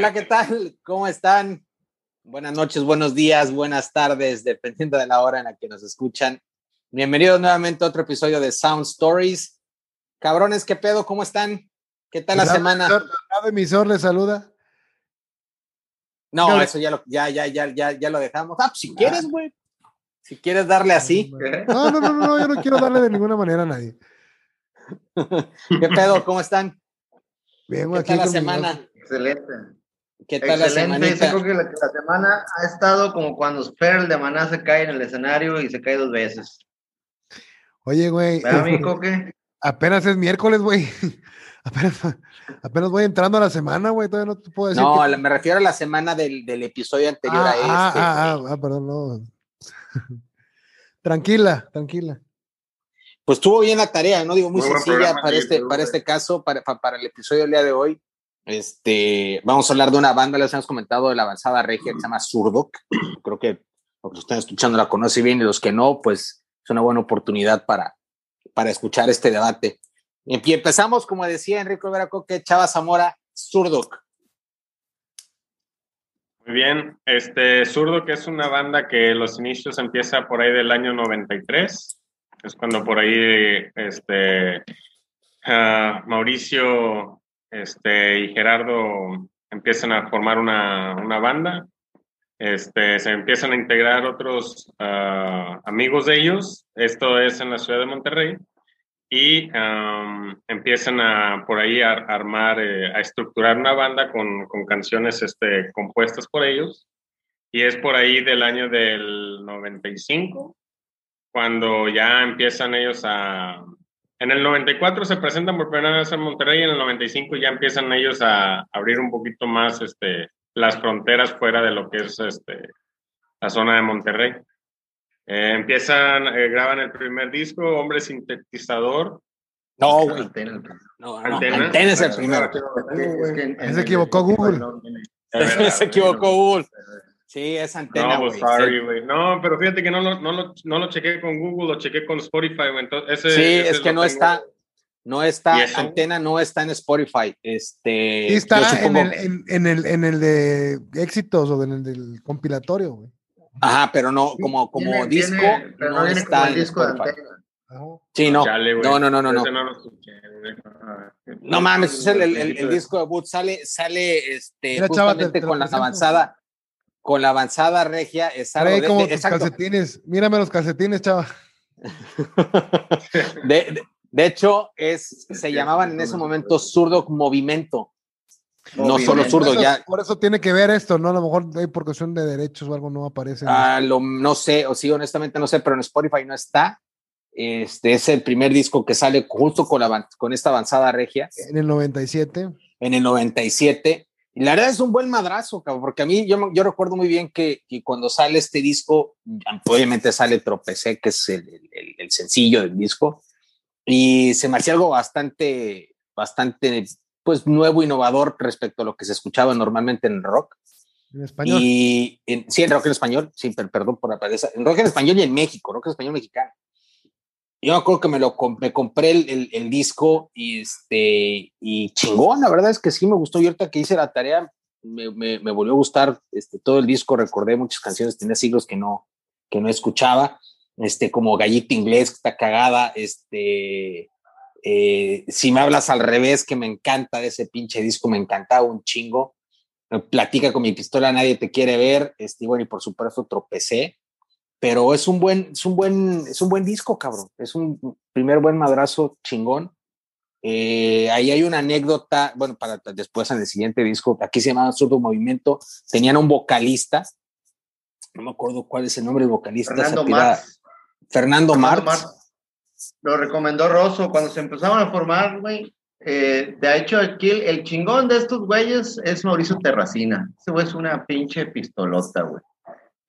Hola, ¿qué tal? ¿Cómo están? Buenas noches, buenos días, buenas tardes, dependiendo de la hora en la que nos escuchan. Bienvenidos nuevamente a otro episodio de Sound Stories. Cabrones, ¿qué pedo? ¿Cómo están? ¿Qué tal la semana? ¿El emisor le saluda? No, eso ya lo, ya, ya, ya, ya, ya lo dejamos. Ah, pues si quieres, güey. Si quieres darle así. No, no, no, no, yo no quiero darle de ninguna manera a nadie. ¿Qué pedo? ¿Cómo están? Bien, ¿Qué aquí tal la semana? Excelente. ¿Qué tal la Excelente. Yo semanita? creo que la, la semana ha estado como cuando Sperl de Maná se cae en el escenario y se cae dos veces. Oye, güey, apenas es miércoles, güey. Apenas, apenas voy entrando a la semana, güey. Todavía no te puedo decir. No, que- la- me refiero a la semana del, del episodio anterior ah, a este. ah, ah, ah, ah, perdón, no. tranquila, tranquila. Pues estuvo bien la tarea, ¿no? Digo, muy, sencilla para este, para este caso, para, pa- para el episodio del día de hoy. Este, vamos a hablar de una banda, les hemos comentado de la avanzada regia que se llama Surdoc. Creo que los que están escuchando la conocen bien y los que no, pues es una buena oportunidad para, para escuchar este debate. Y empezamos, como decía Enrico Veracoque, Chava Zamora, Surdoc. Muy bien, este Zurdo, que es una banda que los inicios empieza por ahí del año 93, es cuando por ahí este, ah, Mauricio este, y Gerardo empiezan a formar una, una banda, este, se empiezan a integrar otros ah, amigos de ellos, esto es en la ciudad de Monterrey, y am, empiezan a por ahí a, a armar, eh, a estructurar una banda con, con canciones este, compuestas por ellos. Y es por ahí del año del 95, cuando ya empiezan ellos a... En el 94 se presentan por primera vez en Monterrey y en el 95 ya empiezan ellos a abrir un poquito más este, las fronteras fuera de lo que es este, la zona de Monterrey. Eh, empiezan, eh, graban el primer disco, Hombre Sintetizador. No, güey. Antena. No, no, Antena. Antena es el primero. Es que en- Se equivocó Google. Se equivocó Google. Sí, es Antena, No, pues sorry, güey. No, pero fíjate que no lo, no, lo, no lo chequé con Google, lo chequé con Spotify, güey. Entonces, ese, Sí, ese es que no tengo. está, no está. Antena no está en Spotify. Este, Sí está yo en el, en, en el, en el de éxitos o en el del compilatorio, güey. Ajá, pero no, como, como Viene- disco, viene- pero no viene está como el disco de Spotify. Ajá. Sí, no, Chale, no, no, no, no, no. No No mames, es el, disco debut sale, sale este, Mira, chava, te- justamente te con la avanzada, con la avanzada regia, es algo Trae de, como de- tus calcetines. Mírame los calcetines, chava. De- de- de hecho, es, se llamaban en ese momento Zurdo Movimiento. No solo zurdo, eso- ya, Por eso tiene que ver esto, ¿no? A lo mejor por cuestión de derechos o algo no aparece. Ah, lo- no sé, o sí, honestamente no sé, pero en Spotify no está. Este es el primer disco que sale justo con, la, con esta avanzada regia en el 97. en el 97. Y la verdad es un buen madrazo, cabrón, porque a mí yo, yo recuerdo muy bien que, que cuando sale este disco, obviamente sale Tropecé, que es el, el- el sencillo del disco, y se me hacía algo bastante, bastante, pues nuevo, innovador respecto a lo que se escuchaba normalmente en rock. En español. Y en, sí, en rock en español, sí, per- perdón por la palabra, en rock en español y en México, rock en español mexicano. Yo me acuerdo que me lo me compré el, el- disco y este y chingón, la verdad es que sí me gustó. Y ahorita que hice la tarea, me, me, volvió a gustar este, todo el disco. Recordé muchas canciones, tenía siglos que no, que no escuchaba, este, como Gallito Inglés, que está cagada, este, eh, si me hablas al revés, que me encanta de ese pinche disco, me encantaba un chingo. Platica con mi pistola, nadie te quiere ver, este, bueno, y por supuesto tropecé, pero es un buen, es un buen, es un buen disco, cabrón. Es un primer buen madrazo chingón. Eh, ahí hay una anécdota, bueno, para después en el siguiente disco, aquí se llamaba Surdo Movimiento, tenían un vocalista, no me acuerdo cuál es el nombre del vocalista, Fernando Marx. Fernando Fernando Marx. Marx. Lo recomendó Rosso cuando se empezaban a formar, güey. Eh, de hecho, aquí el, el chingón de estos güeyes es Mauricio Terracina. Ese güey es una pinche pistolota, güey.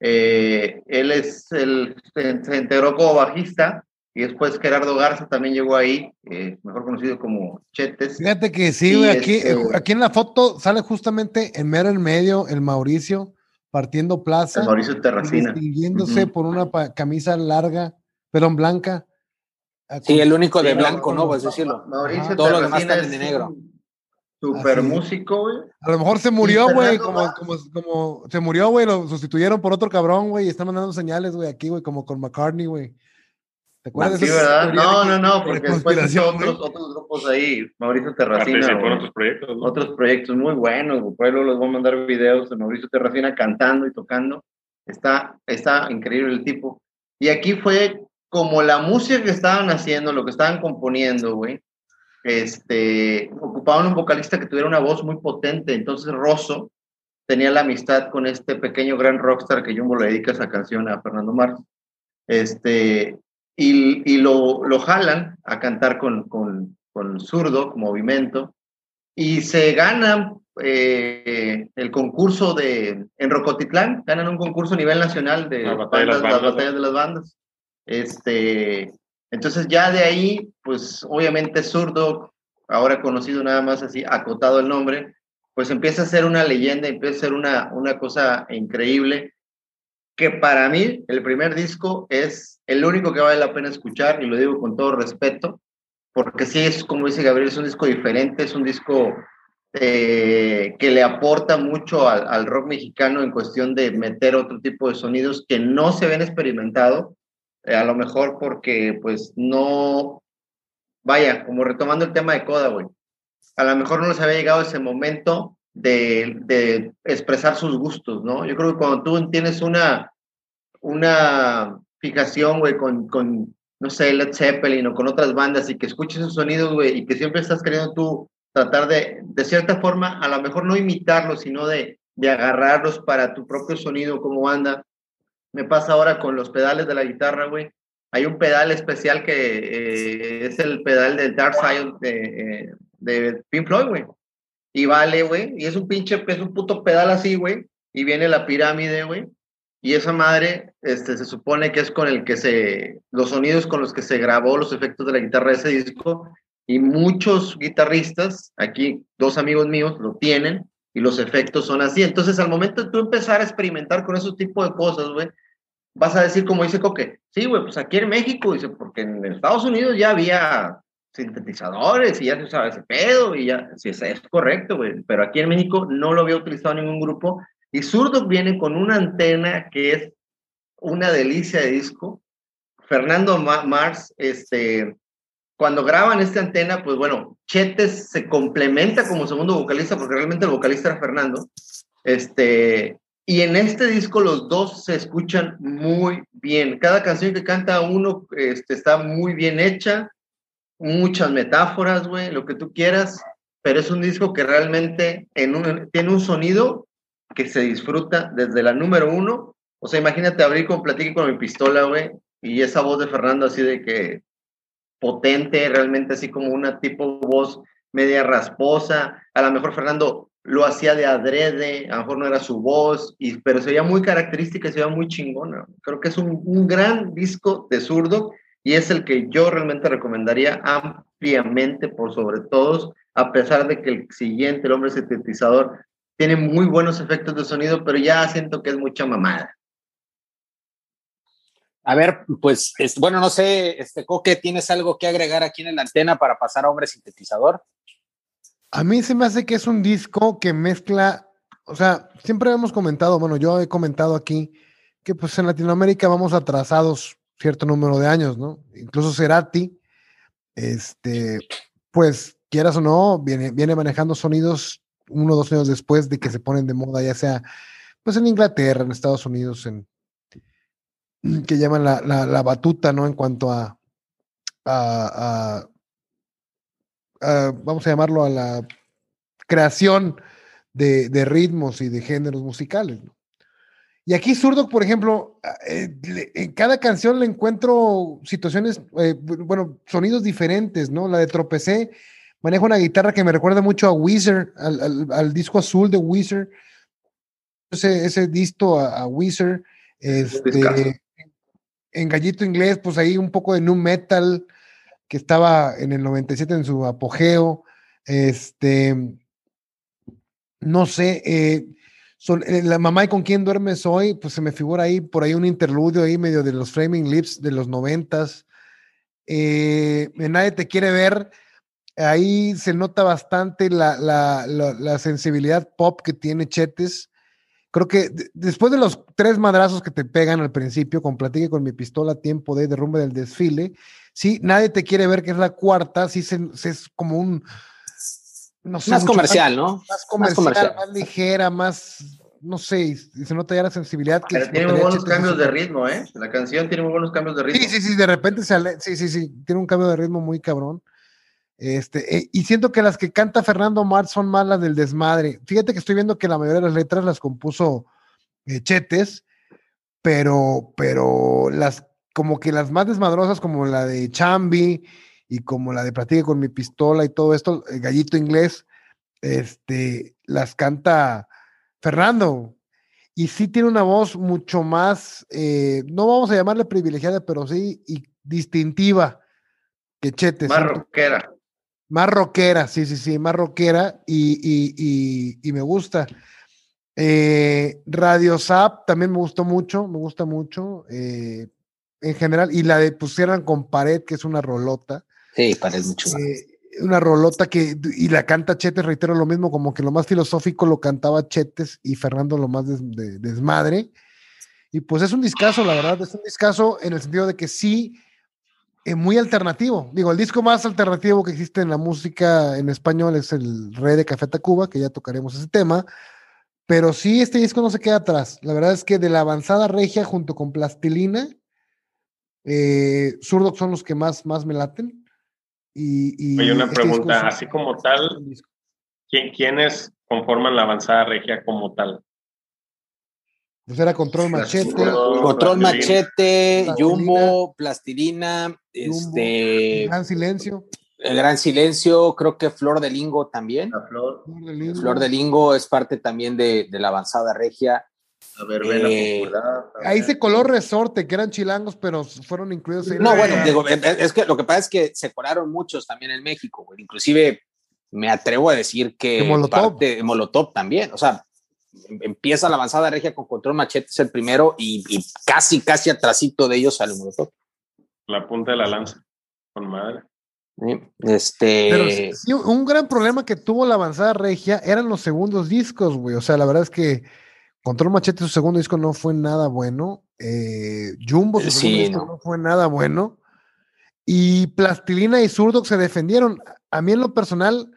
Eh, él es el, se, se integró como bajista y después Gerardo Garza también llegó ahí, eh, mejor conocido como Chetes. Fíjate que sí, güey. Aquí, este- aquí en la foto sale justamente en mero en medio el Mauricio partiendo plaza. El Mauricio Terracina. Distinguiéndose por una camisa larga, perdón, blanca. Ah, Sí, el único de Sí, blanco, ¿no? Pues decirlo. Mauricio. Todos los demás Terracina están de negro. Super Así. músico, güey. A lo mejor se murió, güey, como, como, como se murió, güey, lo sustituyeron por otro cabrón, güey, y están mandando señales, güey, aquí, güey, como con McCartney, güey. ¿Te acuerdas Sí, de ¿verdad? No, no, no, de porque después otros, otros grupos ahí. Mauricio Terracina. Güey. otros proyectos. ¿no? otros proyectos muy buenos, güey. Por ahí luego les voy a mandar videos de Mauricio Terracina cantando y tocando. Está, está increíble el tipo. Y aquí fue como la música que estaban haciendo, lo que estaban componiendo, güey. Este, ocupaban un vocalista que tuviera una voz muy potente. Entonces Rosso tenía la amistad con este pequeño gran rockstar que Jumbo le dedica esa canción a Fernando Marx. Este, y, y lo, lo jalan a cantar con, con, con Zurdo, movimiento, y se ganan eh, el concurso de, en Rocotitlán, ganan un concurso a nivel nacional de La batalla de las bandas, ¿no? batallas de las bandas. Este, entonces ya de ahí, pues obviamente Zurdo, ahora conocido nada más así, acotado el nombre, pues empieza a ser una leyenda, empieza a ser una, una cosa increíble, que para mí el primer disco es el único que vale la pena escuchar, y lo digo con todo respeto, porque sí es, como dice Gabriel, es un disco diferente, es un disco eh, que le aporta mucho al, al, rock mexicano en cuestión de meter otro tipo de sonidos que no se ven experimentado, eh, a lo mejor porque pues no, vaya, como retomando el tema de Coda, güey, a lo mejor no les había llegado ese momento de, de, expresar sus gustos, ¿no? Yo creo que cuando tú tienes una, una fijación, güey, con, con, no sé, Led Zeppelin o con otras bandas y que escuches esos sonidos, güey, y que siempre estás queriendo tú tratar de, de cierta forma, a lo mejor no imitarlos, sino de, de agarrarlos para tu propio sonido como banda. Me pasa ahora con los pedales de la guitarra, güey. Hay un pedal especial que eh, es el pedal del Dark Side de, eh, de Pink Floyd, güey. Y vale, güey. Y es un pinche, es un puto pedal así, güey. Y viene la pirámide, güey. Y esa madre, este, se supone que es con el que se, los sonidos con los que se grabó los efectos de la guitarra de ese disco. Y muchos guitarristas, aquí dos amigos míos, lo tienen. Y los efectos son así. Entonces, al momento de tú empezar a experimentar con esos tipos de cosas, güey, vas a decir, como dice Coque, sí, güey, pues aquí en México, dice, porque en Estados Unidos ya había sintetizadores y ya se usaba ese pedo y ya, sí, es correcto, güey, pero aquí en México no lo había utilizado ningún grupo y Zurdo viene con una antena que es una delicia de disco. Fernando Ma Mars, este, cuando graban esta antena, pues bueno, Chetes se complementa como segundo vocalista porque realmente el vocalista era Fernando. Este, y en este disco los dos se escuchan muy bien. Cada canción que canta uno este, está muy bien hecha, muchas metáforas, güey, lo que tú quieras, pero es un disco que realmente en un, tiene un sonido que se disfruta desde la número uno. O sea, imagínate abrir con Platique con mi pistola, güey, y esa voz de Fernando así de que potente, realmente así como una tipo voz media rasposa. A lo mejor Fernando lo hacía de adrede, a lo mejor no era su voz, pero se veía muy característica se veía muy chingona. Creo que es un, un gran disco de zurdo y es el que yo realmente recomendaría ampliamente por sobre todos, a pesar de que el siguiente, el hombre sintetizador, tiene muy buenos efectos de sonido, pero ya siento que es mucha mamada. A ver, pues, es, bueno, no sé, este Coque, ¿tienes algo que agregar aquí en la antena para pasar a hombre sintetizador? A mí se me hace que es un disco que mezcla, o sea, siempre hemos comentado, bueno, yo he comentado aquí que pues en Latinoamérica vamos atrasados cierto número de años, ¿no? Incluso Cerati, este, pues quieras o no, viene, viene manejando sonidos uno o dos años después de que se ponen de moda, ya sea pues en Inglaterra, en Estados Unidos, en que llaman la, la, la batuta, ¿no? En cuanto a, a, a vamos a llamarlo a la creación de, de, ritmos y de géneros musicales. ¿no? Y aquí Zurdo, por ejemplo, eh, le, en cada canción le encuentro situaciones, eh, bueno, sonidos diferentes, ¿no? La de Tropecé maneja una guitarra que me recuerda mucho a Weezer, al, al, al disco azul de Weezer, ese, ese disco a, a Weezer, este, en Gallito Inglés, pues ahí un poco de nu metal, que estaba en el 97 en su apogeo. Este, no sé, eh, son, eh, la mamá y con quién duermes hoy, pues se me figura ahí por ahí un interludio ahí medio de los Framing Lips de los noventas. Eh, Nadie te quiere ver, Ahí se nota bastante la, sensibilidad pop que tiene Chetes. Creo que de- después de los tres madrazos que te pegan al principio, con platique con mi pistola, tiempo de derrumbe del desfile, sí, nadie te quiere ver que es la cuarta, sí se, se- es como un no sé, Más mucho comercial, ¿no? más comercial, más, comercial. ligera, más, no sé, y se nota ya la sensibilidad que Pero tiene muy buenos cambios de ritmo, ¿eh? La canción tiene muy buenos cambios de ritmo. Sí, sí, sí, de repente se ale- sí, sí, sí, tiene un cambio de ritmo muy cabrón. Este, eh, y siento que las que canta Fernando Marx son más las del desmadre. Fíjate que estoy viendo que la mayoría de las letras las compuso eh, Chetes, pero, pero las, como que las más desmadrosas, como la de Chambi y como la de Platique con mi pistola y todo esto, el gallito inglés, este, las canta Fernando. Y sí tiene una voz mucho más, eh, no vamos a llamarle privilegiada, pero sí y distintiva que Chetes. Más rockera. Más rockera, sí, sí, sí, más rockera y, y- y- y me gusta. Eh, Radio Zap también me gustó mucho, me gusta mucho eh, en general. Y la de pusieran con pared, que es una rolota. Sí, parece mucho. eh, una rolota que, y la canta Chetes, reitero lo mismo, como que lo más filosófico lo cantaba Chetes y Fernando lo más des- de- desmadre. Y pues es un discazo, la verdad, es un discazo en el sentido de que sí, es muy alternativo. Digo, el disco más alternativo que existe en la música en español es el Rey de Café Tacuba, que ya tocaremos ese tema. Pero sí, este disco no se queda atrás. La verdad es que de la avanzada regia junto con Plastilina, eh, son los que más, más me laten. Y, y Oye, una este pregunta, así como tal. ¿quién, ¿quiénes conforman la avanzada regia como tal? Pues era Control Machete, Control. Machete, Plastilina. Jumbo, Plastilina, Jumbo, este, Gran Silencio, El Gran Silencio, creo que Flor de Lingo también. La flor, Flor de Lingo. Flor de Lingo es parte también de, de la avanzada regia. la verbena Eh, popular. Ahí se coló Resorte, que eran chilangos, pero fueron incluidos ahí. No, la- bueno, digo, es que lo que pasa es que se colaron muchos también en México, güey. Inclusive me atrevo a decir que Molotov. parte- Molotov también, o sea, empieza la avanzada regia con Control Machete es el primero y, y casi, casi atrasito de ellos sale Molotov. La punta de la lanza. Con madre. Este, Pero sí, un gran problema que tuvo la avanzada regia eran los segundos discos, güey. O sea, la verdad es que Control Machete, su segundo disco no fue nada bueno. Eh, Jumbo, su Sí, segundo disco no. no. fue nada bueno. Y Plastilina y Zurdo se defendieron. A mí en lo personal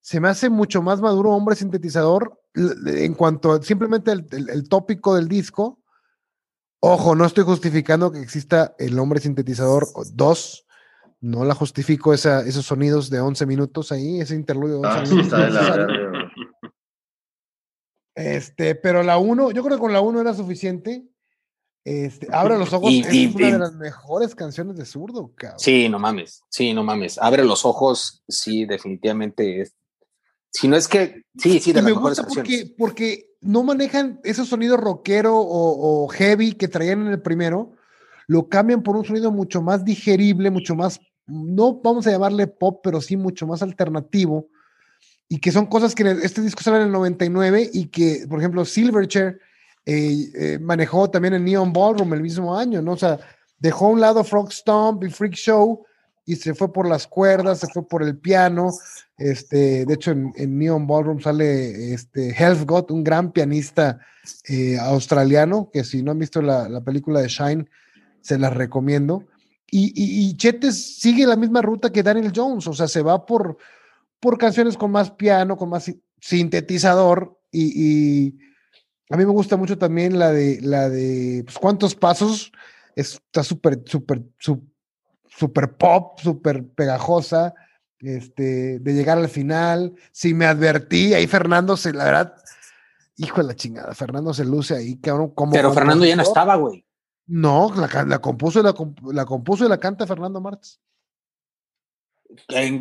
se me hace mucho más maduro hombre sintetizador en cuanto a simplemente el, el- el tópico del disco. Ojo, no estoy justificando que exista el hombre sintetizador 2. No la justifico esa, esos sonidos de 11 minutos ahí, ese interludio de 11 Ah, sí, minutos. está de la innecesario. verga, Este, pero la 1, yo creo que con la 1 era suficiente. Este, Abre los ojos, Y- es y- una y- de las mejores canciones de zurdo, cabrón. sí, no mames, sí, no mames. Abre los ojos, sí, definitivamente es. Si no es que, sí, sí, de y las me gusta porque, porque no manejan esos sonidos rockero o, o heavy que traían en el primero, lo cambian por un sonido mucho más digerible, mucho más, no vamos a llamarle pop, pero sí mucho más alternativo, y que son cosas que en el- este disco sale en el 99 y que, por ejemplo, Silverchair eh, eh, manejó también en Neon Ballroom el mismo año, ¿no? O sea, dejó a un lado Frog Stomp y Freak Show y se fue por las cuerdas, se fue por el piano. Este, de hecho, en, Neon Ballroom sale este Helfgott, un gran pianista eh, australiano, que si no han visto la, la película de Shine, se las recomiendo. Y, y, Chetes sigue la misma ruta que Daniel Jones, o sea, se va por, por canciones con más piano, con más si- sintetizador y, a mí me gusta mucho también la de la de pues, cuántos pasos está súper súper su- súper pop, súper pegajosa, este de llegar al final, si me advertí, ahí Fernando se la verdad hijo de la chingada, Fernando se luce ahí cabrón como Pero Fernando ya no estaba, güey. No, la, compuso y la, comp- la compuso y la canta Fernando Martz.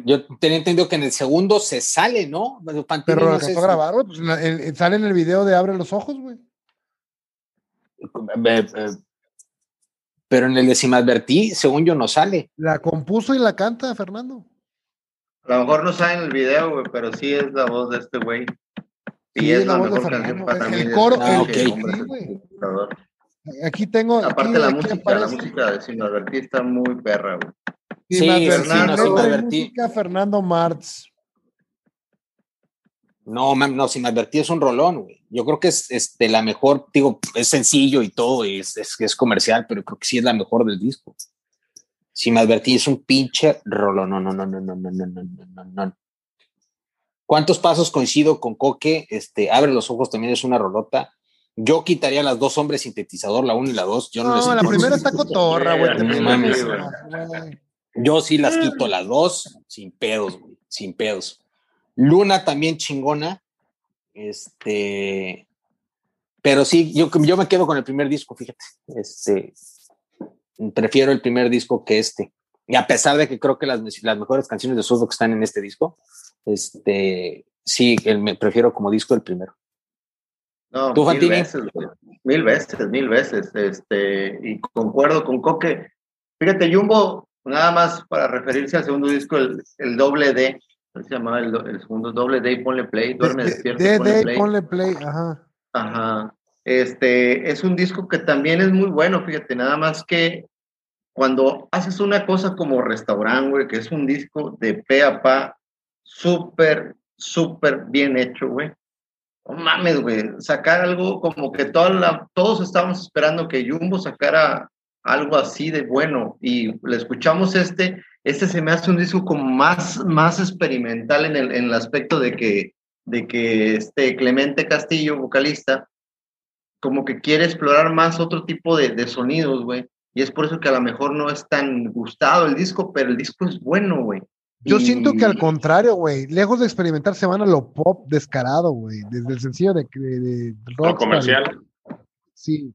Yo tenía entendido que en el segundo se sale, ¿no? Pero no la sé alcanzó a grabar, güey, pues sale en el video de Abre los ojos, güey. Pero en el de Si me advertí, según yo, no sale. La compuso y la canta Fernando. A lo mejor no sabe en el video, güey, pero sí es la voz de este güey. Y Sí, es es la la, voz de mejor Fernando. canción para El mí. coro- este el- pinche ok. hombre sí. Aquí tengo. Aparte aquí- la aquí música, aparece- la música de Advertir está muy perra, güey. Sí, Sí, me sí, advertí, sí, no, sí, letra me y advertí. música, Fernando Martz. No, mam, no, si me advertí es un rolón, güey. Yo creo que es este, la mejor, digo, es sencillo y todo, y es, es, es comercial, pero creo que sí es la mejor del disco. Si me advertí es un pinche rolón, no, no, no, no, no, no, no, no, no, no, no. ¿Cuántos pasos coincido con Coque? Este, Abre los ojos también es una rolota. Yo quitaría las dos hombres sintetizador, la uno y la dos. Yo no, No, la primera está cotorra, güey. te No mames. güey. Yo sí las quito las dos, sin pedos, güey, sin pedos. Luna también chingona. Este, pero sí, yo, yo me quedo con el primer disco, fíjate. Este, prefiero el primer disco que este. Y a pesar de que creo que las, las mejores canciones de que están en este disco, este, sí, el, me prefiero como disco el primero. No, ¿Tú, mil Fantini? veces, mil veces, mil veces. Este, y concuerdo con Coque. Fíjate, Jumbo, nada más para referirse al segundo disco, el, el doble D, ¿cómo se llamaba el, el segundo doble D y ponle play, duerme De- despierto, de- ponle de- play. ponle play, ajá. Ajá. Este, es un disco que también es muy bueno, fíjate, nada más que cuando haces una cosa como Restaurant, güey, que es un disco de pe a pa, súper, súper bien hecho, güey. No mames, güey, sacar algo como que toda la, todos estábamos esperando que Jumbo sacara algo así de bueno y le escuchamos este, este se me hace un disco como más, más experimental en el, en el aspecto de que, de que este Clemente Castillo, vocalista, como que quiere explorar más otro tipo de, de sonidos, güey. Y es por eso que a lo mejor no es tan gustado el disco, pero el disco es bueno, güey. Yo Y- siento que al contrario, güey, lejos de experimentar se van a lo pop descarado, güey, desde el sencillo de, de, de Lo rock. comercial. Sí.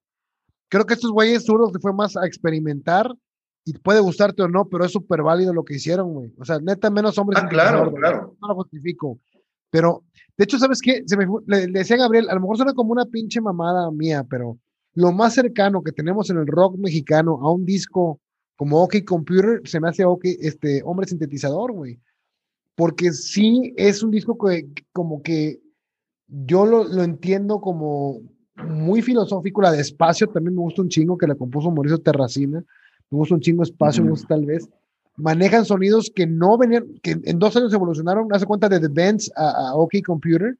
Creo que estos güeyes se fue más a experimentar y puede gustarte o no, pero es súper válido lo que hicieron, güey. O sea, neta, menos hombres. Ah, claro, claro. No lo justifico. Pero, de hecho, ¿sabes qué? Se me le, le decía a Gabriel, a lo mejor suena como una pinche mamada mía, pero lo más cercano que tenemos en el rock mexicano a un disco como OK Computer se me hace OK, este, hombre sintetizador, güey. Porque sí es un disco que como que yo lo, lo entiendo como muy filosófico, la de espacio también me gusta un chingo que la compuso Mauricio Terracina, gusta un chingo espacio, tal vez. Manejan sonidos que no venían, que en dos años evolucionaron, hace cuenta de The Benz a, a OK Computer,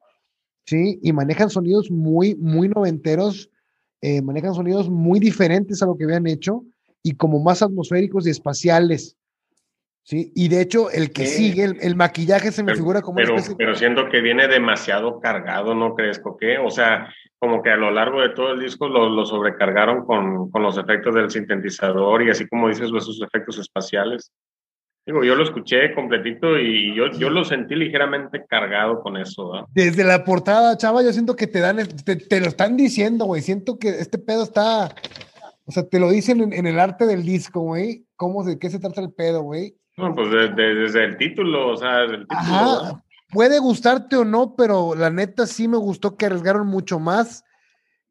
¿sí? Y manejan sonidos muy, muy noventeros, eh, manejan sonidos muy diferentes a lo que habían hecho y como más atmosféricos y espaciales, ¿sí? Y de hecho, el que Sí. sigue, el, el maquillaje se me Pero, figura como pero, especie- pero siento que viene demasiado cargado, ¿no crees, Coque? O sea, como que a lo largo de todo el disco lo, lo sobrecargaron con, con los efectos del sintetizador y así como dices, esos efectos espaciales. Digo, yo lo escuché completito y yo, yo lo sentí ligeramente cargado con eso, ¿verdad? Desde la portada, chava, yo siento que te dan, te, te lo están diciendo, güey. Siento que este pedo está, o sea, te lo dicen en, en el arte del disco, güey. ¿Cómo de qué se trata el pedo, güey? No, pues de- de- desde el título, o sea, desde el título. Puede gustarte o no, pero la neta sí me gustó que arriesgaron mucho más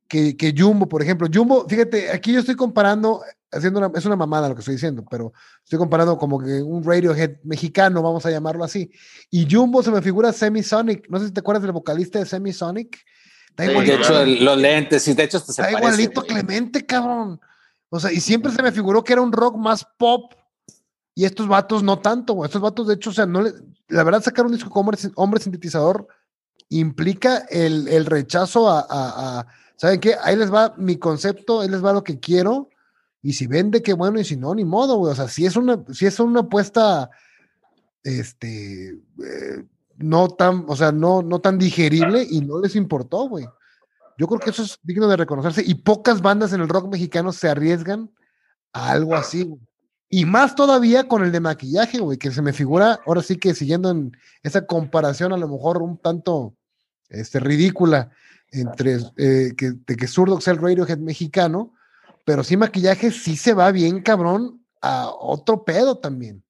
que, que Jumbo, por ejemplo. Jumbo, fíjate, aquí yo estoy comparando, haciendo una, es una mamada lo que estoy diciendo, pero estoy comparando como que un Radiohead mexicano, vamos a llamarlo así. Y Jumbo se me figura Semisonic. No sé si te acuerdas del vocalista de Semisonic. Está Sí, De hecho, el- los lentes, sí, de hecho, hasta se está parece, igualito güey. Clemente, cabrón. O sea, y siempre se me figuró que era un rock más pop. Y estos vatos no tanto, güey. Estos vatos, de hecho, o sea, no le, la verdad, sacar un disco como hombre, sintetizador implica el, el rechazo a- ¿saben qué? Ahí les va mi concepto, ahí les va lo que quiero. Y si vende, qué bueno, y si no, ni modo, güey. O sea, si es una, si es una apuesta, este, eh, no tan, o sea, no, no tan digerible y no les importó, güey. Yo creo que eso es digno de reconocerse y pocas bandas en el rock mexicano se arriesgan a algo así, güey. Y más todavía con el de maquillaje, güey, que se me figura, ahora sí que siguiendo en esa comparación a lo mejor un tanto este, ridícula entre eh, que, de que Zurdo sea el Radiohead mexicano, pero sí maquillaje sí se va bien cabrón a otro pedo también.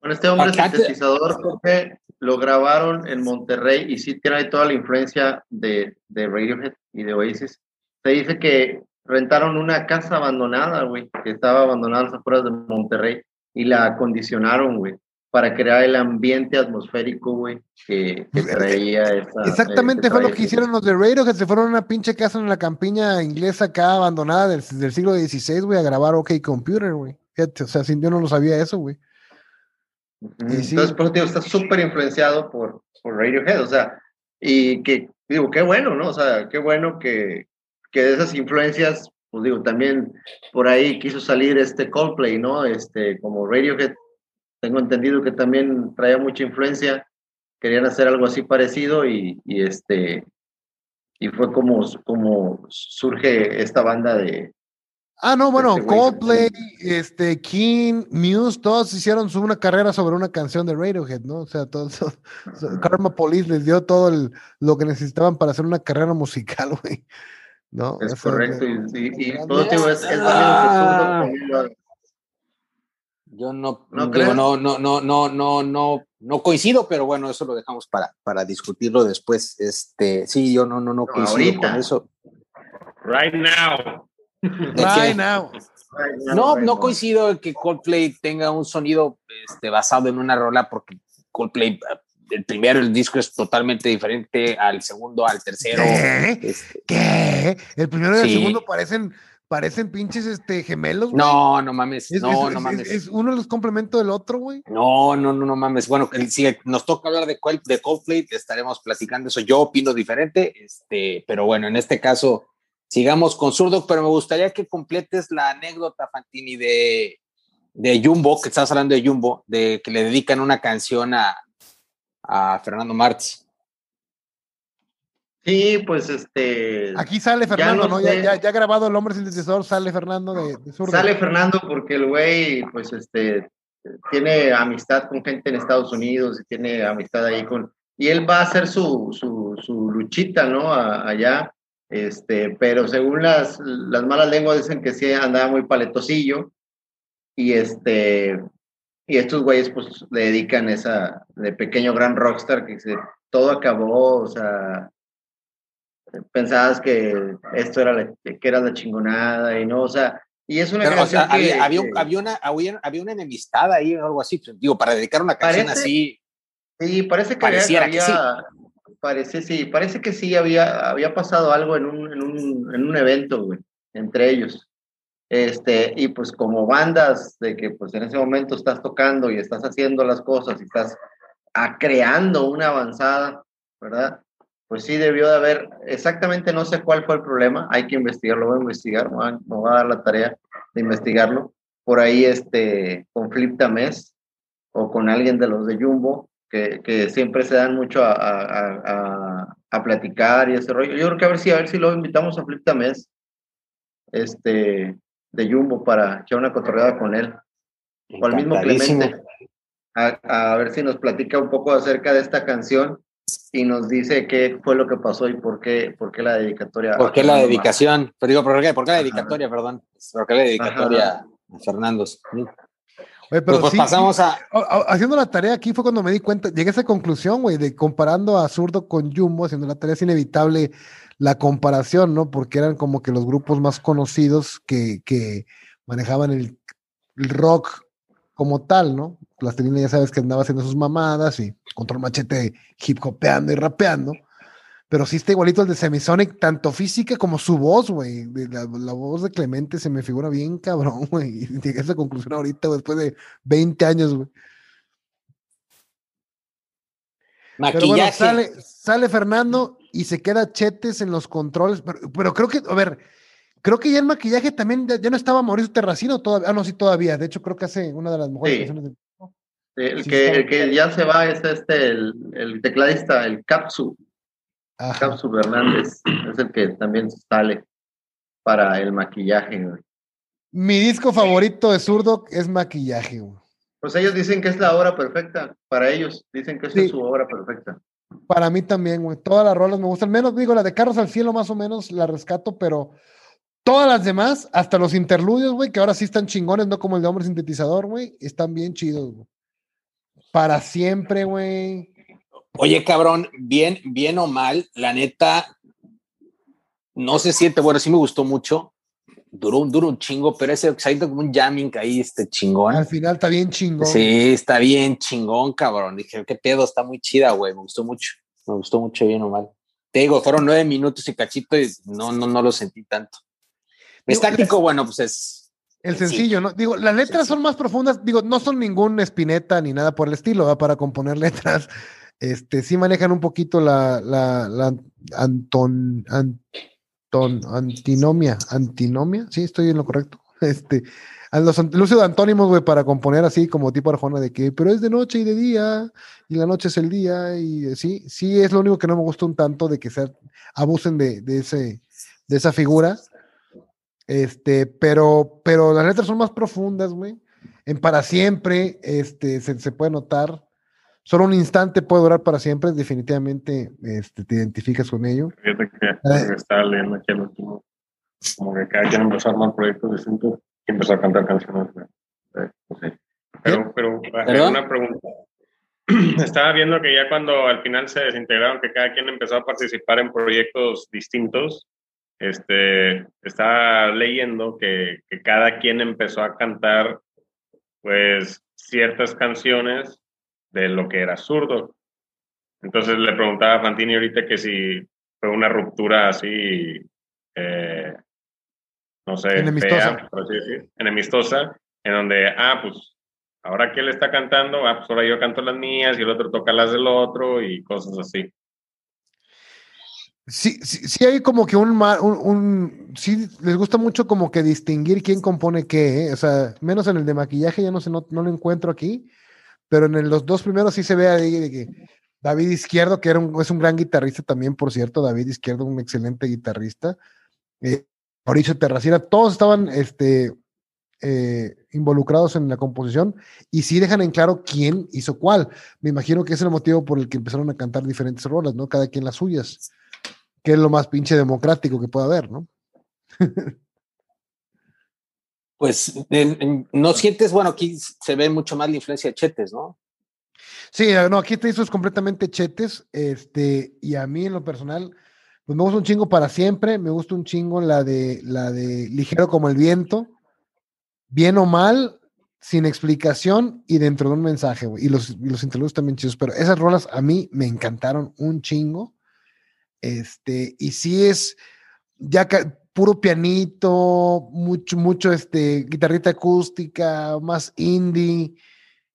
Bueno, este hombre Acá te- sintetizador porque lo grabaron en Monterrey y sí tiene ahí toda la influencia de, de Radiohead y de Oasis. Se dice que rentaron una casa abandonada, güey, que estaba abandonada a las afueras de Monterrey y la acondicionaron, güey, para crear el ambiente atmosférico, güey, que, que traía esa. Exactamente eh, fue lo que hicieron los de Radiohead, se fueron a una pinche casa en la campiña inglesa acá abandonada del, del siglo XVI, güey, a grabar OK Computer, güey. Fíjate, o sea, si yo no lo sabía eso, güey. Y sí. Entonces, por está súper influenciado por, por Radiohead, o sea, y que, digo, qué bueno, ¿no? O sea, qué bueno que, que de esas influencias, pues digo, también por ahí quiso salir este Coldplay, ¿no? Este, como Radiohead, tengo entendido que también traía mucha influencia, querían hacer algo así parecido y, y este, y fue como, como surge esta banda de, Ah, no, bueno, este Coldplay, este, King, Muse, todos hicieron una carrera sobre una canción de Radiohead, ¿no? O sea, todos, Karma Police les dio todo lo que necesitaban para hacer una carrera musical, güey. ¿No? Es correcto, y, todo tipo es, es ah. Yo no, ¿No, digo, no, no, no, no, no, no, no coincido, pero bueno, eso lo dejamos para, para discutirlo después. Este, sí, yo no, no, no coincido con eso. Right now. No, no coincido en que Coldplay tenga un sonido este, basado en una rola porque Coldplay, el primero, el disco es totalmente diferente al segundo, al tercero. ¿Qué? Este, ¿Qué? El primero y el segundo parecen, parecen pinches este, gemelos. No, no mames. no, no mames. Es, uno los complemento del otro, güey. No, no, no, no mames. Bueno, si nos toca hablar de, de Coldplay, estaremos platicando eso. Yo opino diferente, este, pero bueno, en este caso sigamos con Zurdo, pero me gustaría que completes la anécdota, Fantini, de, de Jumbo, que estás hablando de Jumbo, de que le dedican una canción a, a Fernando Martz. Sí, pues este. Aquí sale Fernando, ¿no? Ya, ya, grabado el hombre sintetizador, sale Fernando de, de Zurdo. Sale Fernando porque el güey, pues este, tiene amistad con gente en Estados Unidos y tiene amistad ahí con. Y él va a hacer su, su, su luchita, ¿no? allá este, pero según las, las malas lenguas dicen que sí andaba muy paletosillo y este y estos güeyes pues le dedican esa de pequeño gran rockstar que se, todo acabó, o sea, pensabas que esto era la, que era la chingonada y no, o sea, y es una canción que, había, había, una había, había, una enemistad ahí o algo así, digo, para dedicar una canción así. Sí, parece que había, que sí parece, sí, parece que sí había, había pasado algo en un, en un, en un evento, güey, entre ellos. Este, y pues como bandas de que pues en ese momento estás tocando y estás haciendo las cosas y estás a, creando una avanzada, ¿verdad? Pues sí debió de haber, exactamente no sé cuál fue el problema, hay que investigarlo, voy a investigar, me voy a dar la tarea de investigarlo. Por ahí este, con Flip Tamés o con alguien de los de Jumbo, que, que siempre se dan mucho a, a, platicar y ese rollo. Yo creo que a ver si, a ver si lo invitamos a Flip Tamés, este, de Jumbo, para echar una cotorreada con él. O al mismo Clemente, a, a, ver si nos platica un poco acerca de esta canción y nos dice qué fue lo que pasó y por qué, por qué la dedicatoria. ¿Por qué la dedicación? Pero digo, ¿por qué, por qué la dedicatoria, perdón? ¿Por qué la dedicatoria a Fernando? pero pues, pues pasamos a... Haciendo la tarea aquí fue cuando me di cuenta, llegué a esa conclusión, güey, de comparando a Zurdo con Jumbo, haciendo la tarea es inevitable la comparación, ¿no? Porque eran como que los grupos más conocidos que, que manejaban el, rock como tal, ¿no? Plastilina ya sabes que andaba haciendo sus mamadas y control machete hip hopeando y rapeando pero sí está igualito el de Semisonic, tanto física como su voz, güey. La, voz de Clemente se me figura bien cabrón, güey. Llegué a esa conclusión ahorita, después de 20 años, güey. Pero bueno, sale, sale Fernando y se queda Chetes en los controles, pero, creo que, a ver, creo que ya el maquillaje también ya, no estaba Mauricio Terracino todavía, ah, no, sí, todavía, de hecho creo que hace una de las mejores canciones del el, que, el que ya se va es este, el, el tecladista, el Capsu. Capsu Hernández es el que también sale para el maquillaje, Mi disco favorito de zurdo es maquillaje, güey. Pues ellos dicen que es la obra perfecta, para ellos, dicen que es su obra perfecta. Para mí también, güey. Todas las rolas me gustan, menos digo, la de Carros al Cielo más o menos la rescato, pero todas las demás, hasta los interludios, güey, que ahora sí están chingones, no como el de Hombre Sintetizador, güey, están bien chidos, güey. Para siempre, güey. Oye, cabrón, bien, bien o mal, la neta, no se siente, bueno, sí me gustó mucho. Duró un, duro un chingo, pero ese ido como un jamming ahí, este chingón. Al final está bien chingón. Sí, está bien chingón, cabrón. Dije, qué pedo, está muy chida, güey. Me gustó mucho. Me gustó mucho, bien o mal. Te digo, fueron nueve minutos y cachito y no, no, no lo sentí tanto. Estático, bueno, pues es El sencillo, ¿no? Digo, las letras son más profundas, digo, no son ningún espineta ni nada por el estilo, ¿va? para componer letras. Este, sí manejan un poquito la, la, la anton, anton, antinomia, antinomia, sí, estoy en lo correcto. Este, a los de antónimos, güey, para componer así como tipo Arjona de que, pero es de noche y de día, y la noche es el día, y sí, sí es lo único que no me gusta un tanto de que se abusen de, de ese, de esa figura. Este, pero, pero las letras son más profundas, güey. En para siempre, este, se, se, puede notar. Solo un instante puede durar para siempre, definitivamente este, te identificas con ello. Fíjate que, eh. estaba leyendo aquí el último, como que cada quien empezó a armar proyectos distintos y empezó a cantar canciones. Eh, pero, pero, pero, una pregunta. Estaba viendo que ya cuando al final se desintegraron, que cada quien empezó a participar en proyectos distintos, este, estaba leyendo que, que, cada quien empezó a cantar pues ciertas canciones de lo que era zurdo. Entonces le preguntaba a Fantini ahorita que si fue una ruptura así, eh, no sé, enemistosa. por así decir, enemistosa, en donde, ah, pues ahora que él está cantando, ah, pues ahora yo canto las mías y el otro toca las del otro y cosas así. Sí, sí, hay como que un, un, sí les gusta mucho como que distinguir quién compone qué, ¿eh? o sea, menos en el de maquillaje ya no sé, no, lo encuentro aquí, pero en los dos primeros sí se ve de que David Izquierdo, que era un, es un gran guitarrista también, por cierto, David Izquierdo, un excelente guitarrista, eh, Mauricio Terracina, todos estaban este, eh, involucrados en la composición y sí dejan en claro quién hizo cuál. Me imagino que es el motivo por el que empezaron a cantar diferentes rolas, ¿no? Cada quien las suyas que es lo más pinche democrático que pueda haber, ¿no? pues no sientes, bueno, aquí se ve mucho más la influencia de Chetes, ¿no? Sí, no, aquí te hizo es completamente Chetes, este, y a mí en lo personal, pues me gusta un chingo para siempre, me gusta un chingo la de, la de ligero como el viento, bien o mal, sin explicación y dentro de un mensaje, güey. Y los, y los interludios también chidos, pero esas rolas a mí me encantaron un chingo. Este, y sí es ya puro pianito, mucho, mucho este, guitarrita acústica, más indie,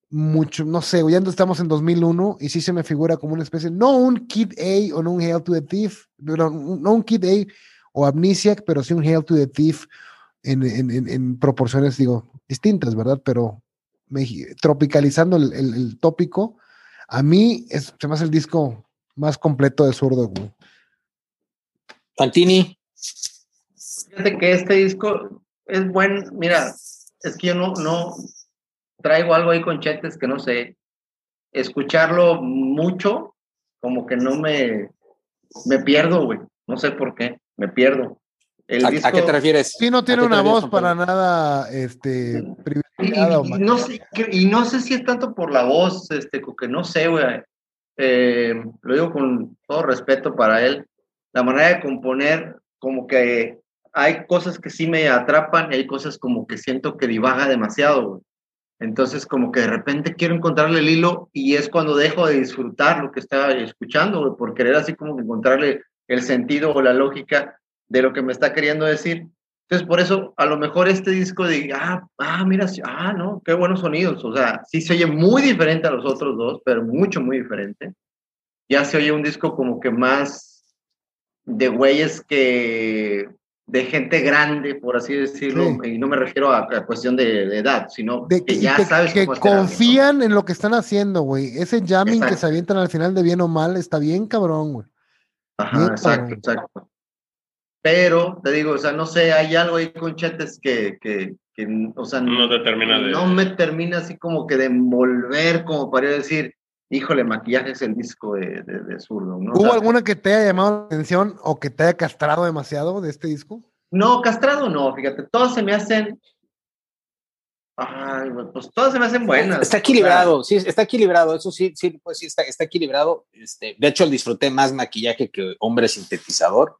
mucho, no sé, ya estamos en 2001 y sí se me figura como una especie, no un Kid A o no un Hail to the Thief, pero no un Kid A o Amnesiac, pero sí un Hail to the Thief en, en, en, proporciones, digo, distintas, ¿verdad? Pero tropicalizando el, el, tópico, a mí es, se me hace el disco más completo de zurdo, Fantini. Fíjate que este disco es buen, mira, es que yo no, no traigo algo ahí con Chetes que no sé, escucharlo mucho, como que no me, me pierdo, güey, no sé por qué, me pierdo. ¿A, qué te refieres? Sí, no tiene una voz para nada este, privilegiada. Y, no sé, y no sé si es tanto por la voz, este, que no sé, güey. Eh, lo digo con todo respeto para él la manera de componer, como que hay cosas que sí me atrapan y hay cosas como que siento que divaga demasiado, Entonces, como que de repente quiero encontrarle el hilo y es cuando dejo de disfrutar lo que estaba escuchando, por querer así como encontrarle el sentido o la lógica de lo que me está queriendo decir. Entonces, por eso, a lo mejor este disco de, ah, ah, mira, ah, no, qué buenos sonidos. O sea, sí se oye muy diferente a los otros dos, pero mucho, muy diferente. Ya se oye un disco como que más de güeyes que de gente grande, por así decirlo, y no me refiero a, cuestión de, edad, sino de, que ya sabes que confían en lo que están haciendo, güey. Ese jamming que se avientan al final de bien o mal está bien cabrón, güey. Ajá, exacto, exacto. Pero te digo, o sea, no sé, hay algo ahí con Chetes que, que, que o sea, no, te termina de... no me termina así como que de envolver, como para decir, híjole, maquillaje es el disco de, de, zurdo. ¿no? ¿Hubo alguna que te haya llamado la atención o que te haya castrado demasiado de este disco? No, castrado no, fíjate, todas se me hacen. Ay, pues todas se me hacen buenas. Está equilibrado, sí, está equilibrado, eso sí, sí, pues sí, está, está equilibrado. Este, de hecho, disfruté más maquillaje que hombre sintetizador.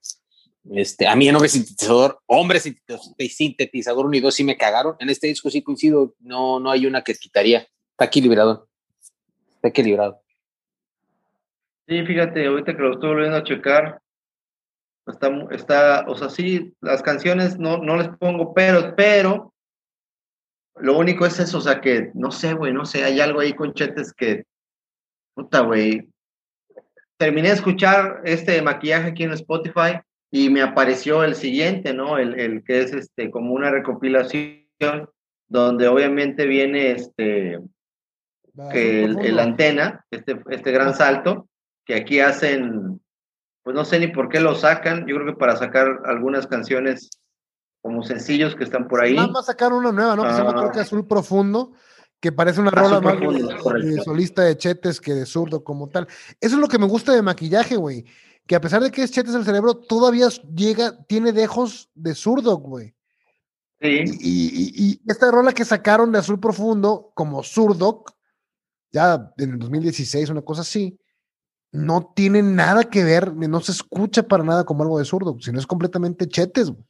Este, a mí en hombre sintetizador, hombre sintetizador unido sí me cagaron. En este disco sí coincido, no, no hay una que quitaría. Está equilibrado equilibrado. Sí, fíjate, ahorita que lo estoy volviendo a checar, está, está, o sea, sí, las canciones no, no les pongo pero, pero lo único es eso, o sea, que no sé, güey, no sé, hay algo ahí con Chetes que, puta, güey. Terminé de escuchar este maquillaje aquí en Spotify y me apareció el siguiente, ¿no? El, el que es este, como una recopilación donde obviamente viene este, el, el antena, este, este gran salto, que aquí hacen, pues no sé ni por qué lo sacan, yo creo que para sacar algunas canciones como sencillos que están por ahí. Vamos a sacar una nueva, ¿no? Que se llama creo que Ah. Azul Profundo, que parece una rola más de- solista de Chetes que de zurdo como tal. Eso es lo que me gusta de maquillaje, güey. Que a pesar de que es Chetes el cerebro, todavía llega, tiene dejos de zurdo, güey. Sí, Y, y- y esta rola que sacaron de Azul Profundo como Zurdo, ya en el 2016, una cosa así, no tiene nada que ver, no se escucha para nada como algo de zurdo, sino es completamente chetes güey.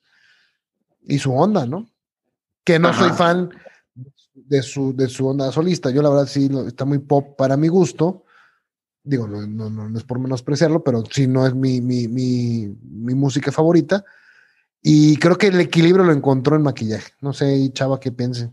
y su onda, ¿no? Que no soy fan de su, de su onda solista. Yo, la verdad, sí, está muy pop para mi gusto. Digo, no, no, no, es por menospreciarlo, pero sí no es mi, mi, mi, mi música favorita. Y creo que el equilibrio lo encontró en maquillaje. No sé, Chava, qué piense.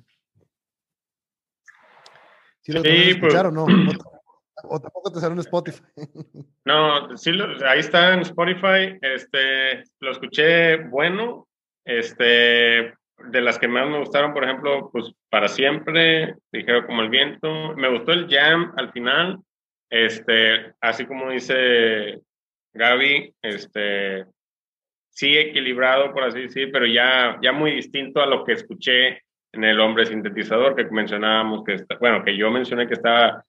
¿Sí lo Sí, pues- escuchar o no? O, o tampoco te salió en Spotify. No, sí, lo- ahí está en Spotify. Este, lo escuché bueno. Este, de las que más me gustaron, por ejemplo, pues para siempre, ligero como el viento. Me gustó el jam al final. Este, así como dice Gaby, este, sí equilibrado, por así decir, pero ya, ya muy distinto a lo que escuché en el hombre sintetizador que mencionábamos que está, bueno, que yo mencioné que estaba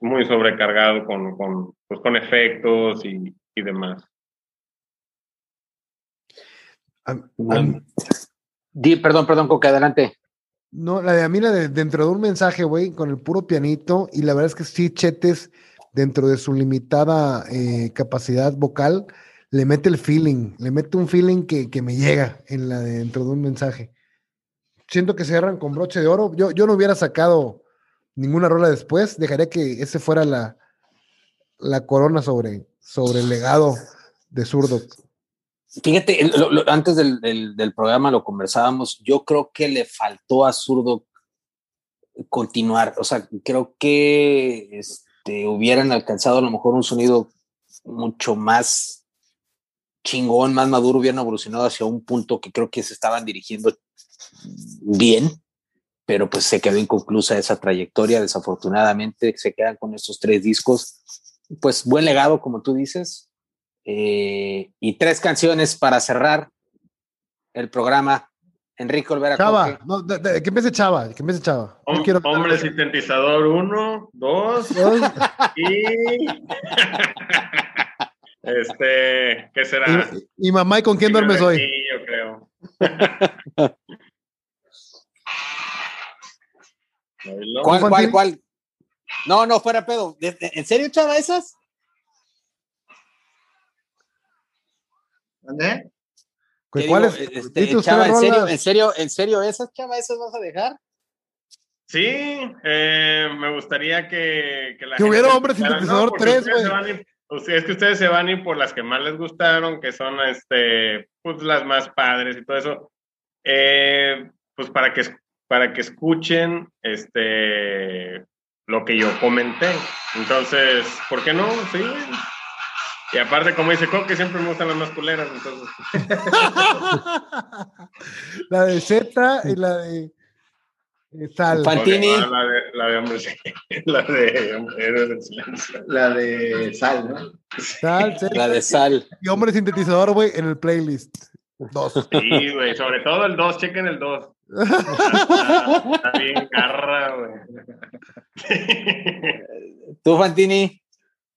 muy sobrecargado con, con, pues, con efectos y, y demás. Di, perdón, perdón, Coca, adelante. no, la de a mí, la de dentro de un mensaje, güey, con el puro pianito, y la verdad es que sí, Chetes, dentro de su limitada eh, capacidad vocal, le mete el feeling, le mete un feeling que, que me llega en la de dentro de un mensaje. Siento que cierran con broche de oro. Yo, yo no hubiera sacado ninguna rola después, dejaría que ese fuera la, la corona sobre, sobre el legado de Zurdo. Fíjate, antes del, del- del programa lo conversábamos, yo creo que le faltó a Zurdo continuar, o sea, creo que este, hubieran alcanzado a lo mejor un sonido mucho más chingón, más maduro, hubieran evolucionado hacia un punto que creo que se estaban dirigiendo bien, pero pues se quedó inconclusa esa trayectoria, desafortunadamente se quedan con estos tres discos, pues buen legado, como tú dices, eh, y tres canciones para cerrar el programa. Enrique Olvera Chava, no, de- de- que empiece Chava, que empiece Chava. Hom- quiero- hombre sintetizador uno, dos y... este, ¿qué será? Y, y mamá, ¿y con quién duermes Sí, hoy? yo creo. ¿Cuál, cuál, cuál? No, no, fuera pedo. ¿De- de- ¿En serio, Chava, esas? ¿Dónde? ¿Qué. Este, Chava, ¿en serio. ¿en serio, en serio esas, Chava, esas vas a dejar? Sí, eh, me gustaría que, que la Que gente hubiera Hombre Sintetizador porque 3, ustedes güey. ustedes- Es que ustedes se van a ir por las que más les gustaron, que son este, pues las más padres y todo eso. Eh, pues para que, para que escuchen este, lo que yo comenté. Entonces, ¿por qué no? Sí. Y aparte, como dice Coque, siempre me gustan las más culeras, entonces. la de Z y la de eh, Sal. La de, la de hombres, la de Héroes del Silencio. La de Sal, ¿no? Sal, Z La de Sal. y hombre sintetizador, güey, en el playlist. Dos. Sí, güey, sobre todo el 2, chequen el 2. Está, bien garra, güey. ¿Tú, Fantini?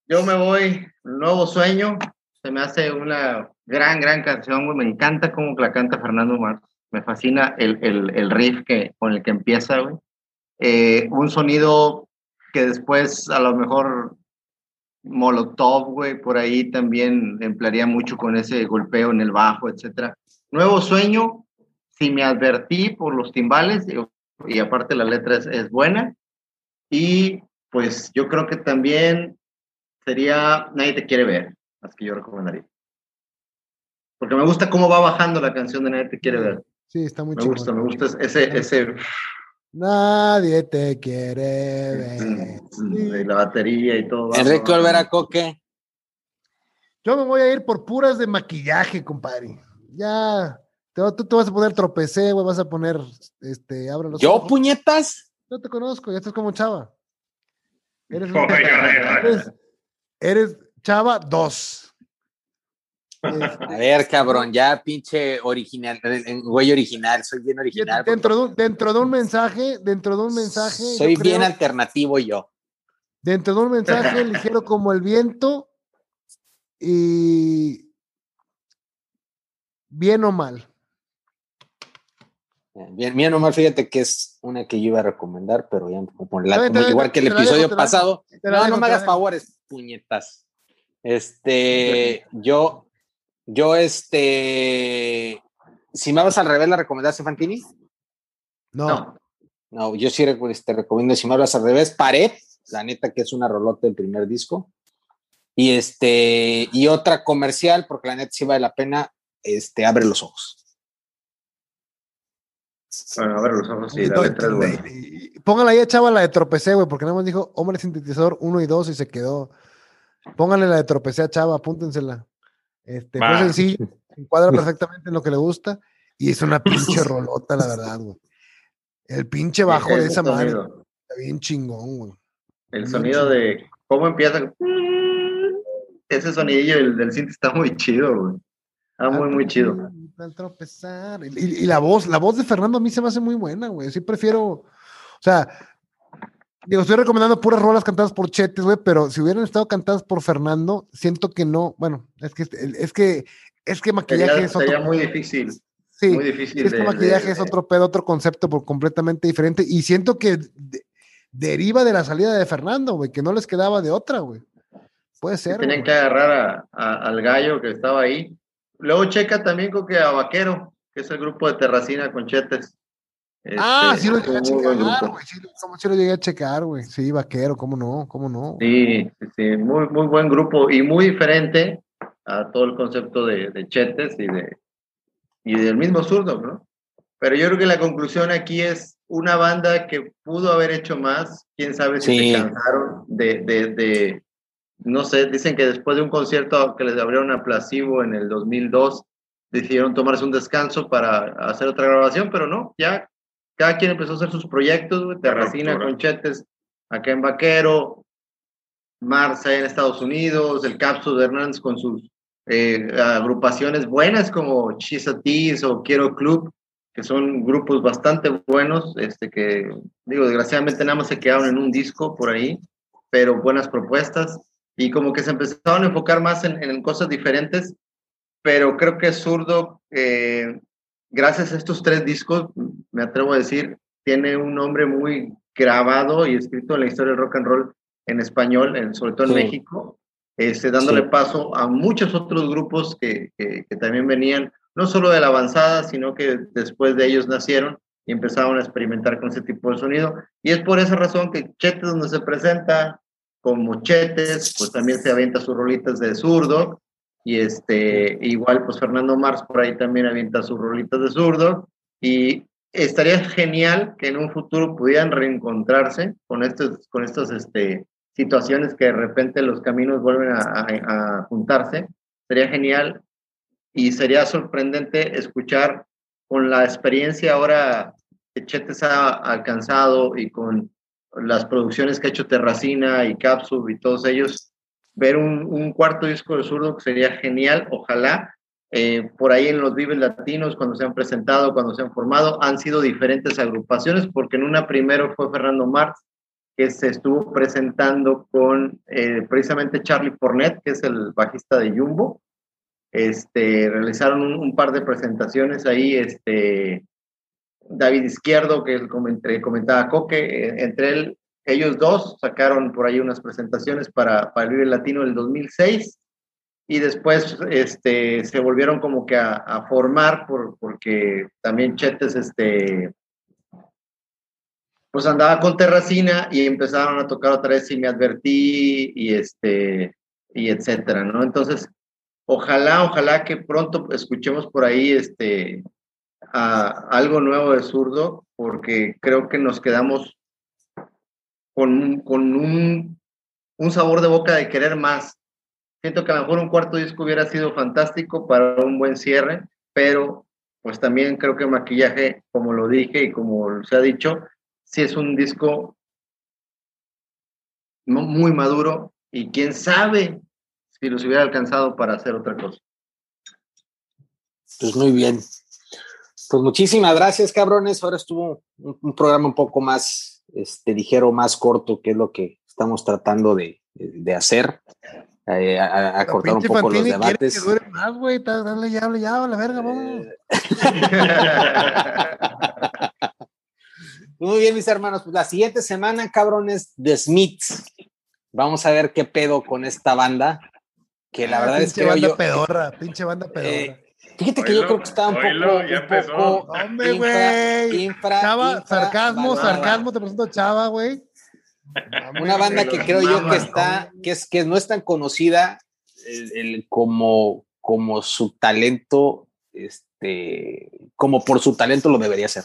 Yo me voy, Nuevo Sueño, se me hace una gran, gran canción, güey, me encanta cómo la canta Fernando Marcos, me fascina el, el, el riff que, con el que empieza, güey. Eh, un sonido que después a lo mejor Molotov, güey, por ahí también emplearía mucho con ese golpeo en el bajo, etcétera. Nuevo Sueño, si me advertí por los timbales, y, y aparte la letra es, es buena, y pues yo creo que también sería Nadie te quiere ver, las que yo recomendaría. Porque me gusta cómo va bajando la canción de Nadie te quiere ver. Sí, está muy Me chido. gusta, me gusta ese, ese Nadie te quiere ver. Y la batería y todo. Enrique Olvera Coque. Yo me voy a ir por puras de maquillaje, compadre. Ya, te, tú te vas a poner tropecé, güey, vas a poner, este, abre los ¿Yo, ojos. puñetas? No te conozco, ya estás como chava. Eres, eres, eres chava 2. A ver, cabrón, ya pinche original, eh, eh, güey original, soy bien original. dentro, de un, dentro de un mensaje, dentro de un mensaje. Soy bien creo- alternativo yo. Dentro de un mensaje ligero como el viento y bien o mal. Bien, mía nomás, fíjate que es una que yo iba a recomendar, pero ya como, la- bien, igual bien, que el te episodio dejo, te la dejo. pasado. Te No, no me te hagas favores, puñetas. Este, yo, yo, este, si me vas al revés, ¿la recomendaste, Fantini? No. No, No, yo sí recu- este, recomiendo, si me hablas al revés, Pared, la neta que es una rolota del primer disco. Y este, y otra comercial, porque la neta sí vale la pena, este, abre los ojos. Bueno, los ojos y Póngale ahí a Chava la de tropecé, güey, porque nada más dijo hombre sintetizador 1 y 2 y se quedó. Póngale la de tropecé a Chava, apúntensela. Este, fue sencillo, se encuadra perfectamente en lo que le gusta y es una pinche rolota, la verdad, güey. El pinche bajo de esa madre está bien chingón, güey. El Bien sonido de cómo empieza. Ese sonidillo el del synth está muy chido, güey. Está muy, muy chido. Al tropezar. Y, y- y la voz, la voz de Fernando a mí se me hace muy buena, güey. Sí prefiero, o sea, digo, estoy recomendando puras rolas cantadas por Chetes, güey, pero si hubieran estado cantadas por Fernando, siento que no, bueno, es que es que es que maquillaje Sería, es otro. sería muy difícil. sí, Muy difícil. es que de- maquillaje de- es otro pedo, otro concepto por completamente diferente y siento que de- deriva de la salida de Fernando, güey, que no les quedaba de otra, güey. Puede ser. Tenían güey. que agarrar a- a- al gallo que estaba ahí. Luego checa también con que a Vaquero, que es el grupo de Terracina con Chetes. Ah, Este, sí lo llegué a checar, güey. Sí, ¿cómo sí lo llegué a checar, güey? Sí, vaquero, cómo no, cómo no. Sí, sí, sí, muy, muy buen grupo y muy diferente a todo el concepto de, de Chetes y, de, y del mismo zurdo, ¿no? Pero yo creo que la conclusión aquí es una banda que pudo haber hecho más, quién sabe si Sí. se cansaron de, de, de, no sé, dicen que después de un concierto que les abrieron a Placebo en el 2002, decidieron tomarse un descanso para hacer otra grabación, pero no, ya cada quien empezó a hacer sus proyectos, Terracina ruptura. con Chetes, acá en Vaquero, Mars allá en Estados Unidos, el Capsu de Hernández con sus eh, agrupaciones buenas como Chisatis o Quiero Club, que son grupos bastante buenos, este que digo, desgraciadamente nada más se quedaron en un disco por ahí, pero buenas propuestas y como que se empezaron a enfocar más en, en cosas diferentes, pero creo que Zurdo, eh, gracias a estos tres discos, me atrevo a decir, tiene un nombre muy grabado y escrito en la historia del rock and roll en español, en, sobre todo en Sí. México, este, dándole Sí. paso a muchos otros grupos que, que, que también venían, no solo de la avanzada, sino que después de ellos nacieron y empezaron a experimentar con ese tipo de sonido. Y es por esa razón que Chetes, donde se presenta como Chetes, pues también se avienta sus rolitas de zurdo. Y este, igual, pues Fernando Mars por ahí también avienta sus rolitas de zurdo. Y estaría genial que en un futuro pudieran reencontrarse con, estos, con estas este, situaciones que de repente los caminos vuelven a, a juntarse. Sería genial y sería sorprendente escuchar con la experiencia ahora que Chetes ha alcanzado y con las producciones que ha hecho Terracina y Capsub y todos ellos, ver un, cuarto disco de zurdo sería genial, ojalá. Eh, por ahí en los Vives Latinos, cuando se han presentado, cuando se han formado, han sido diferentes agrupaciones, porque en una primero fue Fernando Marx, que se estuvo presentando con eh, precisamente Charlie Fornet, que es el bajista de Jumbo. Este, realizaron un par de presentaciones ahí, este, David Izquierdo, que comenté, comentaba Coque, eh, entre él, ellos dos sacaron por ahí unas presentaciones para, para el Vive Latino del 2006 y después este, se volvieron como que a, a formar por, porque también Chetes este, pues andaba con Terracina y empezaron a tocar otra vez y me advertí y este y etcétera, ¿no? Entonces, ojalá, ojalá que pronto escuchemos por ahí este a algo nuevo de zurdo, porque creo que nos quedamos con, un- con un, un sabor de boca de querer más. Siento que a lo mejor un cuarto disco hubiera sido fantástico para un buen cierre, pero pues también creo que maquillaje, como lo dije y como se ha dicho, sí es un disco mu- muy maduro y quién sabe si los hubiera alcanzado para hacer otra cosa. Pues muy bien. Pues muchísimas gracias, cabrones. Ahora estuvo un, un programa un poco más, este, ligero, más corto, que es lo que estamos tratando de, de hacer. eh, a, a- a cortar un Pinche poco los Fantini debates. que dure más, güey. ta- Dale ya, dale ya, a la verga, vamos. Muy bien, mis hermanos. Pues la siguiente semana, cabrones, The Smiths. Vamos a ver qué pedo con esta banda. Que la Ah, verdad es pinche que banda yo. pedorra, pinche banda pedorra. eh, fíjate que yo creo que está un poco. ya un empezó. poco Hombre, güey. infra- Chava, infra- sarcasmo, sarcasmo, te presento Chava, güey. Una banda que creo yo que está, que es que no es tan conocida el- el- como, como su talento, este, como por su talento lo debería ser.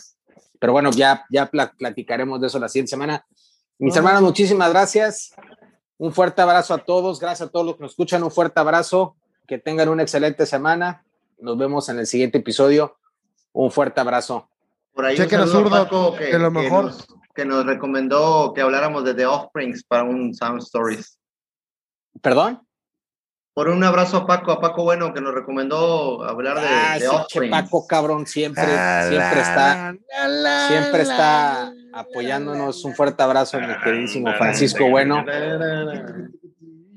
Pero bueno, ya, ya pla- platicaremos de eso la siguiente semana. Mis Ah. hermanos, muchísimas gracias. Un fuerte abrazo a todos. Gracias a todos los que nos escuchan. Un fuerte abrazo. Que tengan una excelente semana. Nos vemos en el siguiente episodio. Un fuerte abrazo. Por ahí Chequen Zurdo, Paco que, de lo que mejor. nos, que nos recomendó que habláramos de The Offsprings para un Sound Stories. ¿Perdón? Por un abrazo a Paco, a Paco Bueno, que nos recomendó hablar de, Ah, de ese Offspring. Paco cabrón siempre, siempre está, la, la, siempre está apoyándonos. Un fuerte abrazo, mi queridísimo Francisco Bueno.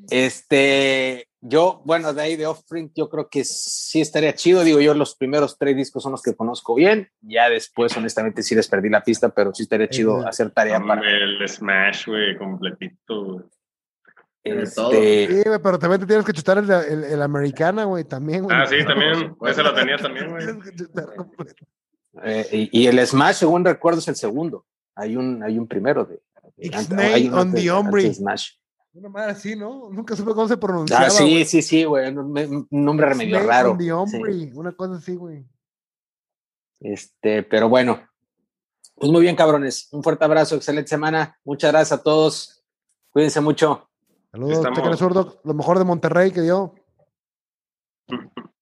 Este, yo, bueno, de ahí de Offspring, yo creo que sí estaría chido. Digo, yo los primeros tres discos son los que conozco bien. Ya después, honestamente, sí les perdí la pista, pero sí estaría chido hacer tarea para. Hombre, el Smash, güey, completito. De. Este, Sí, güey, pero también te tienes que chutar el, el, el americana, güey, también, güey. Ah, sí, también. Ese lo tenía también, güey. Eh, y, y el Smash, según recuerdo, es el segundo. Hay un, hay un primero de. Un on antes- the Ombre. antes de Smash. Una madre así, ¿no? Nunca supe cómo se pronunciaba. Ah, sí, güey. sí, sí, güey. Un, un nombre medio Snake raro. on the sí. Ombre, Una cosa así, güey. Este, pero bueno. Pues muy bien, cabrones. Un fuerte abrazo, excelente semana. Muchas gracias a todos. Cuídense mucho. Saludos, Estamos- zurdo, lo mejor de Monterrey que dio.